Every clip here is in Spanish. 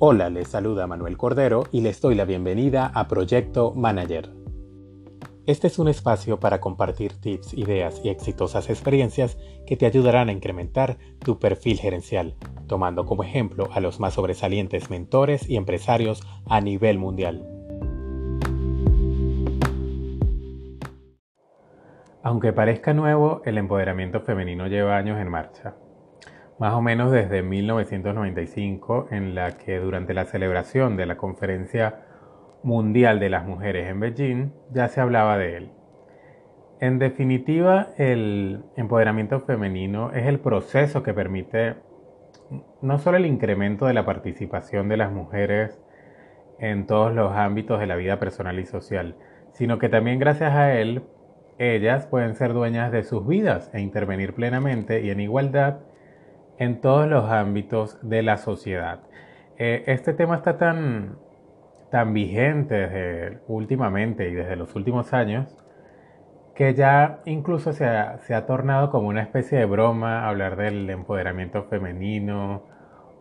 Hola, les saluda Manuel Cordero y les doy la bienvenida a Proyecto Manager. Este es un espacio para compartir tips, ideas y exitosas experiencias que te ayudarán a incrementar tu perfil gerencial, tomando como ejemplo a los más sobresalientes mentores y empresarios a nivel mundial. Aunque parezca nuevo, el empoderamiento femenino lleva años en marcha más o menos desde 1995, en la que durante la celebración de la Conferencia Mundial de las Mujeres en Beijing ya se hablaba de él. En definitiva, el empoderamiento femenino es el proceso que permite no solo el incremento de la participación de las mujeres en todos los ámbitos de la vida personal y social, sino que también gracias a él ellas pueden ser dueñas de sus vidas e intervenir plenamente y en igualdad en todos los ámbitos de la sociedad. Eh, este tema está tan, tan vigente últimamente y desde los últimos años que ya incluso se ha, se ha tornado como una especie de broma hablar del empoderamiento femenino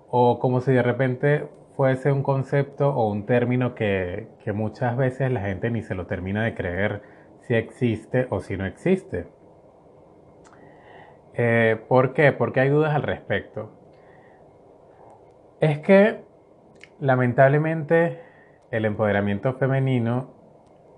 o como si de repente fuese un concepto o un término que, que muchas veces la gente ni se lo termina de creer si existe o si no existe. Eh, ¿Por qué? Porque hay dudas al respecto. Es que lamentablemente el empoderamiento femenino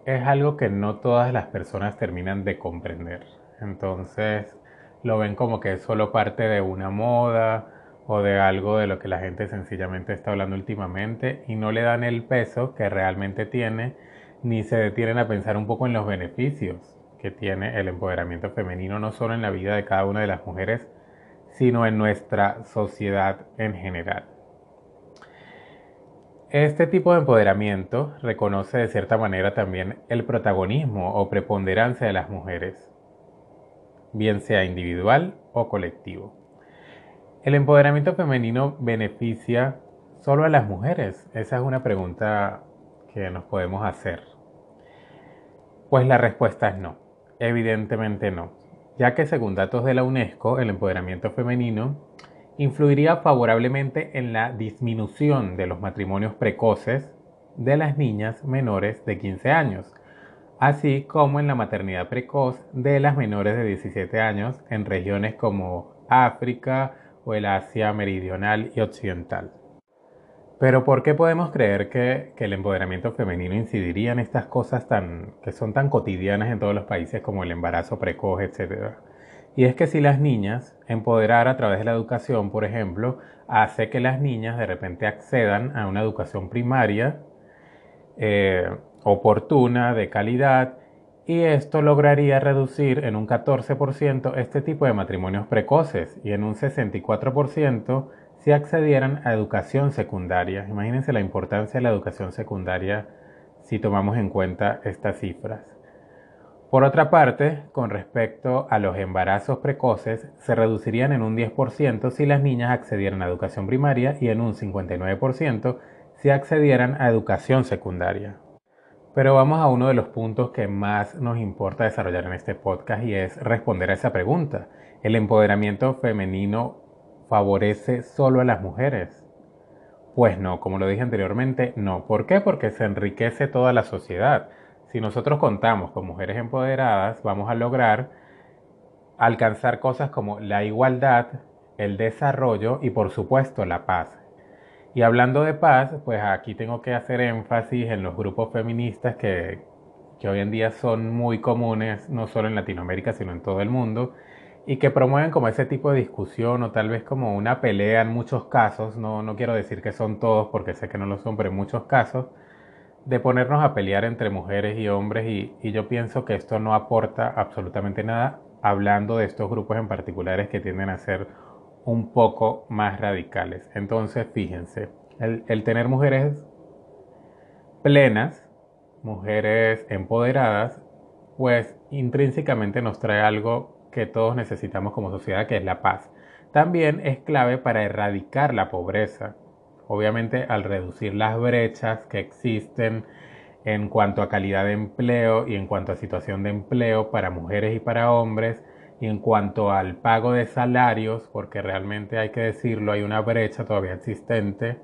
es algo que no todas las personas terminan de comprender. Entonces lo ven como que es solo parte de una moda o de algo de lo que la gente sencillamente está hablando últimamente y no le dan el peso que realmente tiene ni se detienen a pensar un poco en los beneficios que tiene el empoderamiento femenino no solo en la vida de cada una de las mujeres, sino en nuestra sociedad en general. Este tipo de empoderamiento reconoce de cierta manera también el protagonismo o preponderancia de las mujeres, bien sea individual o colectivo. ¿El empoderamiento femenino beneficia solo a las mujeres? Esa es una pregunta que nos podemos hacer. Pues la respuesta es no. Evidentemente no, ya que según datos de la UNESCO, el empoderamiento femenino influiría favorablemente en la disminución de los matrimonios precoces de las niñas menores de 15 años, así como en la maternidad precoz de las menores de 17 años en regiones como África o el Asia meridional y occidental. Pero ¿por qué podemos creer que, el empoderamiento femenino incidiría en estas cosas tan, que son tan cotidianas en todos los países como el embarazo precoz, etcétera? Y es que si las niñas, empoderar a través de la educación, por ejemplo, hace que las niñas de repente accedan a una educación primaria eh, oportuna, de calidad, y esto lograría reducir en un 14% este tipo de matrimonios precoces y en un 64% si accedieran a educación secundaria. Imagínense la importancia de la educación secundaria si tomamos en cuenta estas cifras. Por otra parte, con respecto a los embarazos precoces, se reducirían en un 10% si las niñas accedieran a educación primaria y en un 59% si accedieran a educación secundaria. Pero vamos a uno de los puntos que más nos importa desarrollar en este podcast y es responder a esa pregunta. ¿El empoderamiento femenino favorece solo a las mujeres? Pues no, como lo dije anteriormente, no. ¿Por qué? Porque se enriquece toda la sociedad. Si nosotros contamos con mujeres empoderadas, vamos a lograr alcanzar cosas como la igualdad, el desarrollo y por supuesto la paz. Y hablando de paz, pues aquí tengo que hacer énfasis en los grupos feministas que, que hoy en día son muy comunes, no solo en Latinoamérica, sino en todo el mundo, y que promueven como ese tipo de discusión o tal vez como una pelea en muchos casos, no, no quiero decir que son todos porque sé que no lo son, pero en muchos casos, de ponernos a pelear entre mujeres y hombres y, yo pienso que esto no aporta absolutamente nada hablando de estos grupos en particulares que tienden a ser un poco más radicales. Entonces, fíjense, el, el tener mujeres plenas, mujeres empoderadas, pues intrínsecamente nos trae algo que todos necesitamos como sociedad, que es la paz. También es clave para erradicar la pobreza, obviamente al reducir las brechas que existen en cuanto a calidad de empleo y en cuanto a situación de empleo para mujeres y para hombres, y en cuanto al pago de salarios, porque realmente hay que decirlo, hay una brecha todavía existente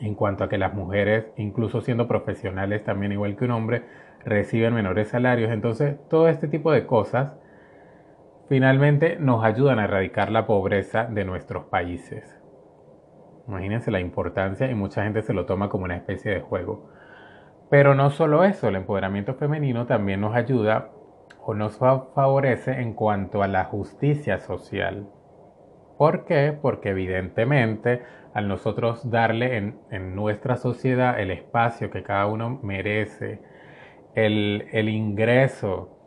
en cuanto a que las mujeres, incluso siendo profesionales también igual que un hombre, reciben menores salarios. Entonces, todo este tipo de cosas finalmente nos ayudan a erradicar la pobreza de nuestros países. Imagínense la importancia y mucha gente se lo toma como una especie de juego. Pero no solo eso, el empoderamiento femenino también nos ayuda o nos favorece en cuanto a la justicia social. ¿Por qué? Porque evidentemente al nosotros darle en, nuestra sociedad el espacio que cada uno merece, el, ingreso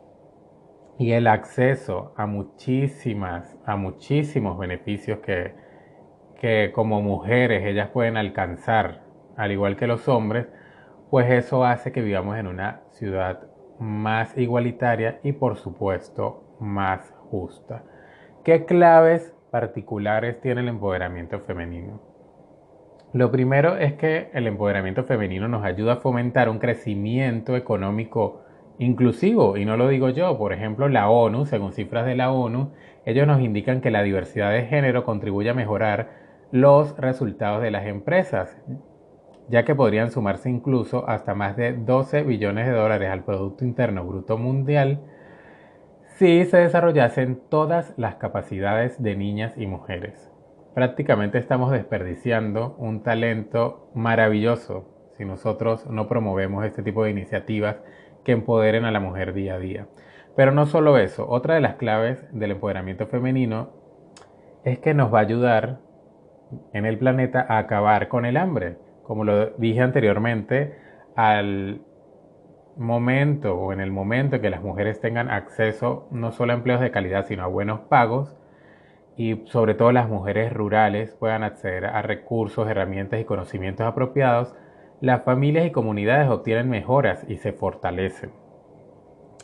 y el acceso a muchísimas, a muchísimos beneficios que, que como mujeres ellas pueden alcanzar, al igual que los hombres, pues eso hace que vivamos en una ciudad más igualitaria y por supuesto más justa. ¿Qué claves particulares tiene el empoderamiento femenino? Lo primero es que el empoderamiento femenino nos ayuda a fomentar un crecimiento económico inclusivo, y no lo digo yo, por ejemplo, la ONU, según cifras de la ONU, ellos nos indican que la diversidad de género contribuye a mejorar los resultados de las empresas, ya que podrían sumarse incluso hasta más de 12 billones de dólares al Producto Interno Bruto Mundial si se desarrollasen todas las capacidades de niñas y mujeres. Prácticamente estamos desperdiciando un talento maravilloso si nosotros no promovemos este tipo de iniciativas que empoderen a la mujer día a día. Pero no solo eso, otra de las claves del empoderamiento femenino es que nos va a ayudar en el planeta a acabar con el hambre como lo dije anteriormente, al momento o en el momento que las mujeres tengan acceso no solo a empleos de calidad, sino a buenos pagos, y sobre todo las mujeres rurales puedan acceder a recursos, herramientas y conocimientos apropiados, las familias y comunidades obtienen mejoras y se fortalecen.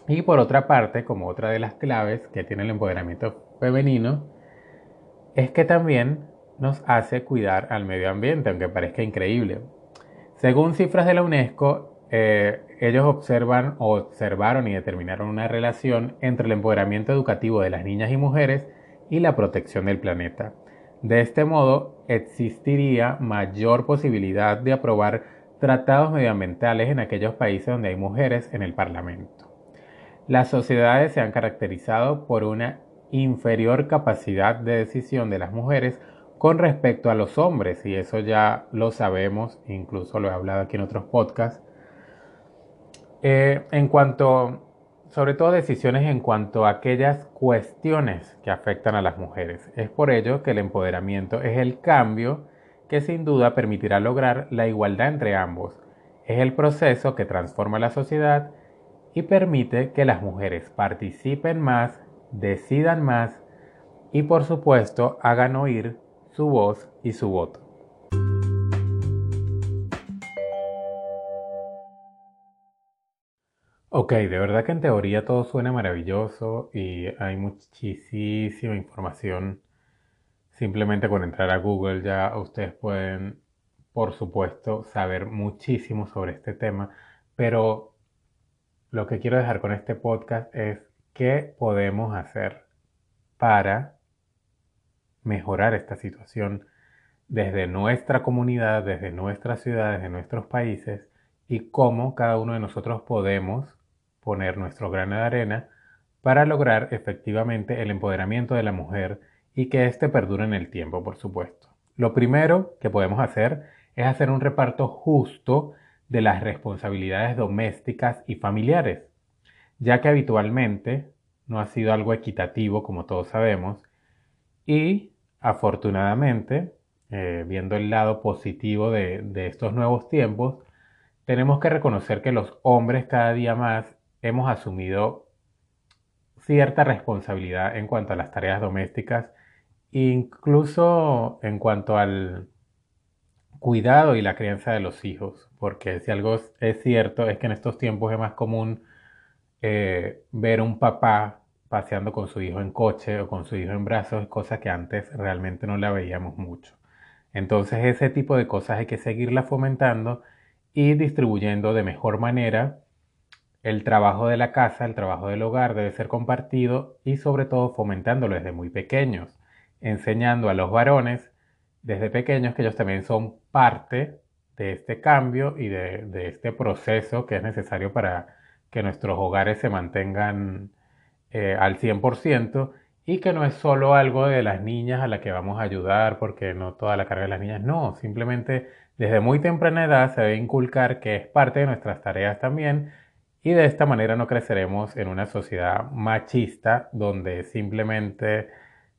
Y por otra parte, como otra de las claves que tiene el empoderamiento femenino, es que también nos hace cuidar al medio ambiente, aunque parezca increíble. Según cifras de la UNESCO, eh, ellos observan observaron y determinaron una relación entre el empoderamiento educativo de las niñas y mujeres y la protección del planeta. De este modo, existiría mayor posibilidad de aprobar tratados medioambientales en aquellos países donde hay mujeres en el Parlamento. Las sociedades se han caracterizado por una inferior capacidad de decisión de las mujeres con respecto a los hombres, y eso ya lo sabemos, incluso lo he hablado aquí en otros podcasts, eh, en cuanto, sobre todo decisiones en cuanto a aquellas cuestiones que afectan a las mujeres. Es por ello que el empoderamiento es el cambio que sin duda permitirá lograr la igualdad entre ambos. Es el proceso que transforma la sociedad y permite que las mujeres participen más, decidan más y por supuesto hagan oír su voz y su voto. Ok, de verdad que en teoría todo suena maravilloso y hay muchísima información. Simplemente con entrar a Google ya ustedes pueden, por supuesto, saber muchísimo sobre este tema. Pero lo que quiero dejar con este podcast es qué podemos hacer para mejorar esta situación desde nuestra comunidad, desde nuestras ciudades, desde nuestros países y cómo cada uno de nosotros podemos poner nuestro grano de arena para lograr efectivamente el empoderamiento de la mujer y que éste perdure en el tiempo, por supuesto. Lo primero que podemos hacer es hacer un reparto justo de las responsabilidades domésticas y familiares, ya que habitualmente no ha sido algo equitativo, como todos sabemos, y afortunadamente, eh, viendo el lado positivo de, de estos nuevos tiempos, tenemos que reconocer que los hombres cada día más hemos asumido cierta responsabilidad en cuanto a las tareas domésticas, incluso en cuanto al cuidado y la crianza de los hijos, porque si algo es cierto es que en estos tiempos es más común eh, ver un papá paseando con su hijo en coche o con su hijo en brazos, cosas que antes realmente no la veíamos mucho. Entonces ese tipo de cosas hay que seguirla fomentando y distribuyendo de mejor manera. El trabajo de la casa, el trabajo del hogar debe ser compartido y sobre todo fomentándolo desde muy pequeños, enseñando a los varones desde pequeños que ellos también son parte de este cambio y de, este proceso que es necesario para que nuestros hogares se mantengan eh, al 100% y que no es solo algo de las niñas a las que vamos a ayudar porque no toda la carga de las niñas, no, simplemente desde muy temprana edad se debe inculcar que es parte de nuestras tareas también y de esta manera no creceremos en una sociedad machista donde simplemente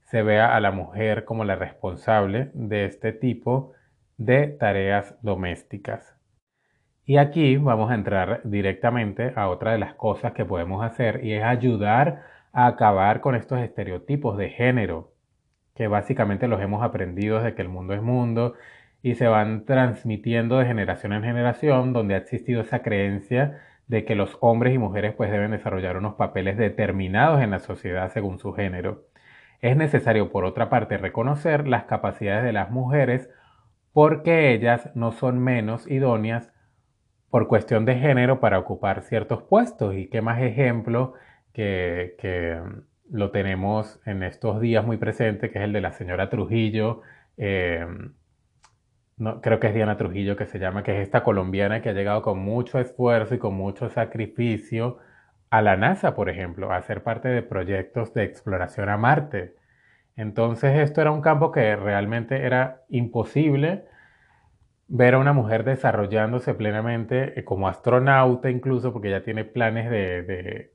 se vea a la mujer como la responsable de este tipo de tareas domésticas. Y aquí vamos a entrar directamente a otra de las cosas que podemos hacer y es ayudar a acabar con estos estereotipos de género que básicamente los hemos aprendido desde que el mundo es mundo y se van transmitiendo de generación en generación donde ha existido esa creencia de que los hombres y mujeres pues deben desarrollar unos papeles determinados en la sociedad según su género. Es necesario por otra parte reconocer las capacidades de las mujeres porque ellas no son menos idóneas por cuestión de género para ocupar ciertos puestos. Y qué más ejemplo que, que lo tenemos en estos días muy presente, que es el de la señora Trujillo, eh, no, creo que es Diana Trujillo que se llama, que es esta colombiana que ha llegado con mucho esfuerzo y con mucho sacrificio a la NASA, por ejemplo, a ser parte de proyectos de exploración a Marte. Entonces esto era un campo que realmente era imposible ver a una mujer desarrollándose plenamente eh, como astronauta incluso, porque ya tiene planes de,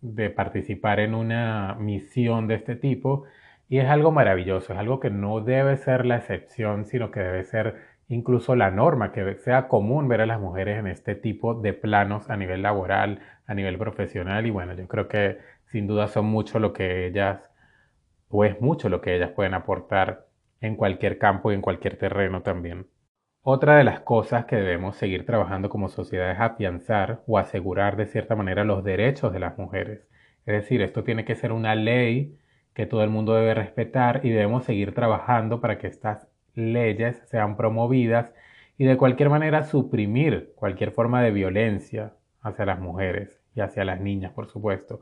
de participar en una misión de este tipo y es algo maravilloso, es algo que no debe ser la excepción, sino que debe ser incluso la norma, que sea común ver a las mujeres en este tipo de planos a nivel laboral, a nivel profesional. Y bueno, yo creo que sin duda son mucho lo que ellas, o es mucho lo que ellas pueden aportar en cualquier campo y en cualquier terreno también. Otra de las cosas que debemos seguir trabajando como sociedad es afianzar o asegurar de cierta manera los derechos de las mujeres. Es decir, esto tiene que ser una ley que todo el mundo debe respetar y debemos seguir trabajando para que estas leyes sean promovidas y de cualquier manera suprimir cualquier forma de violencia hacia las mujeres y hacia las niñas, por supuesto,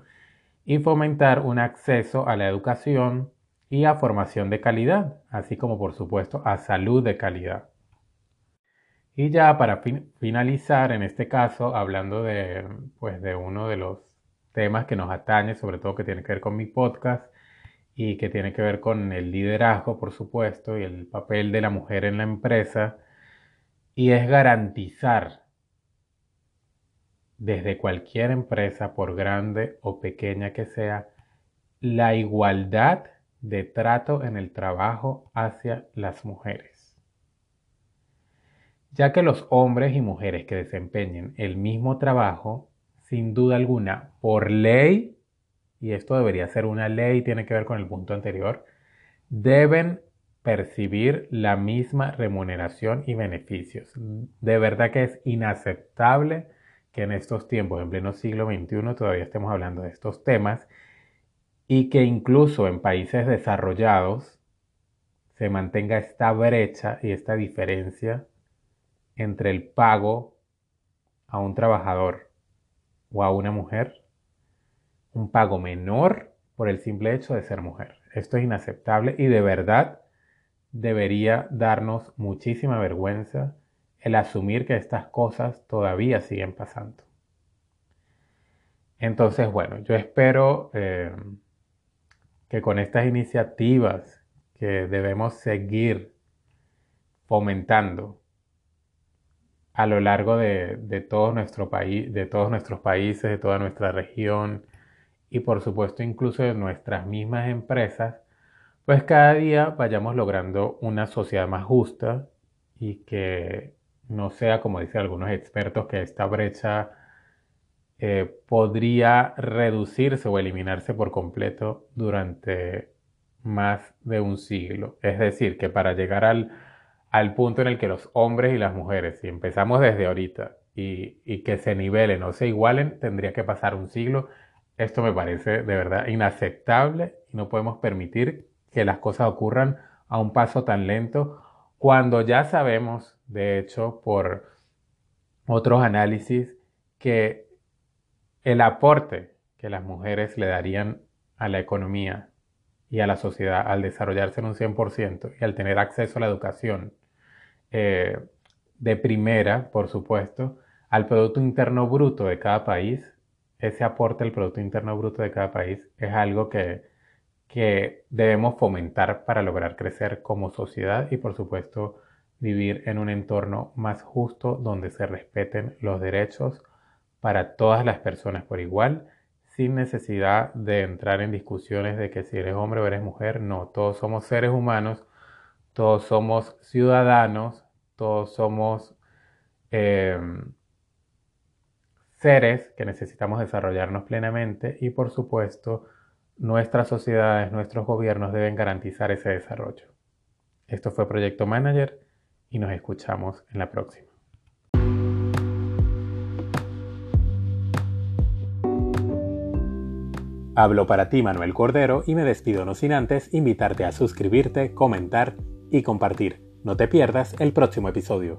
y fomentar un acceso a la educación y a formación de calidad, así como por supuesto a salud de calidad. Y ya para finalizar, en este caso, hablando de, pues, de uno de los temas que nos atañe, sobre todo que tiene que ver con mi podcast, y que tiene que ver con el liderazgo, por supuesto, y el papel de la mujer en la empresa, y es garantizar desde cualquier empresa, por grande o pequeña que sea, la igualdad de trato en el trabajo hacia las mujeres. Ya que los hombres y mujeres que desempeñen el mismo trabajo, sin duda alguna, por ley, y esto debería ser una ley, tiene que ver con el punto anterior, deben percibir la misma remuneración y beneficios. De verdad que es inaceptable que en estos tiempos, en pleno siglo XXI, todavía estemos hablando de estos temas y que incluso en países desarrollados se mantenga esta brecha y esta diferencia entre el pago a un trabajador o a una mujer un pago menor por el simple hecho de ser mujer. Esto es inaceptable y de verdad debería darnos muchísima vergüenza el asumir que estas cosas todavía siguen pasando. Entonces, bueno, yo espero eh, que con estas iniciativas que debemos seguir fomentando a lo largo de, de nuestro país, de todos nuestros países, de toda nuestra región, y por supuesto incluso de nuestras mismas empresas, pues cada día vayamos logrando una sociedad más justa y que no sea, como dicen algunos expertos, que esta brecha eh, podría reducirse o eliminarse por completo durante más de un siglo. Es decir, que para llegar al, al punto en el que los hombres y las mujeres, si empezamos desde ahorita y, y que se nivelen o se igualen, tendría que pasar un siglo esto me parece de verdad inaceptable y no podemos permitir que las cosas ocurran a un paso tan lento cuando ya sabemos, de hecho, por otros análisis, que el aporte que las mujeres le darían a la economía y a la sociedad al desarrollarse en un 100% y al tener acceso a la educación, eh, de primera, por supuesto, al Producto Interno Bruto de cada país. Ese aporte al Producto Interno Bruto de cada país es algo que, que debemos fomentar para lograr crecer como sociedad y, por supuesto, vivir en un entorno más justo donde se respeten los derechos para todas las personas por igual, sin necesidad de entrar en discusiones de que si eres hombre o eres mujer, no, todos somos seres humanos, todos somos ciudadanos, todos somos eh, seres que necesitamos desarrollarnos plenamente y por supuesto nuestras sociedades, nuestros gobiernos deben garantizar ese desarrollo. Esto fue Proyecto Manager y nos escuchamos en la próxima. Hablo para ti Manuel Cordero y me despido no sin antes invitarte a suscribirte, comentar y compartir. No te pierdas el próximo episodio.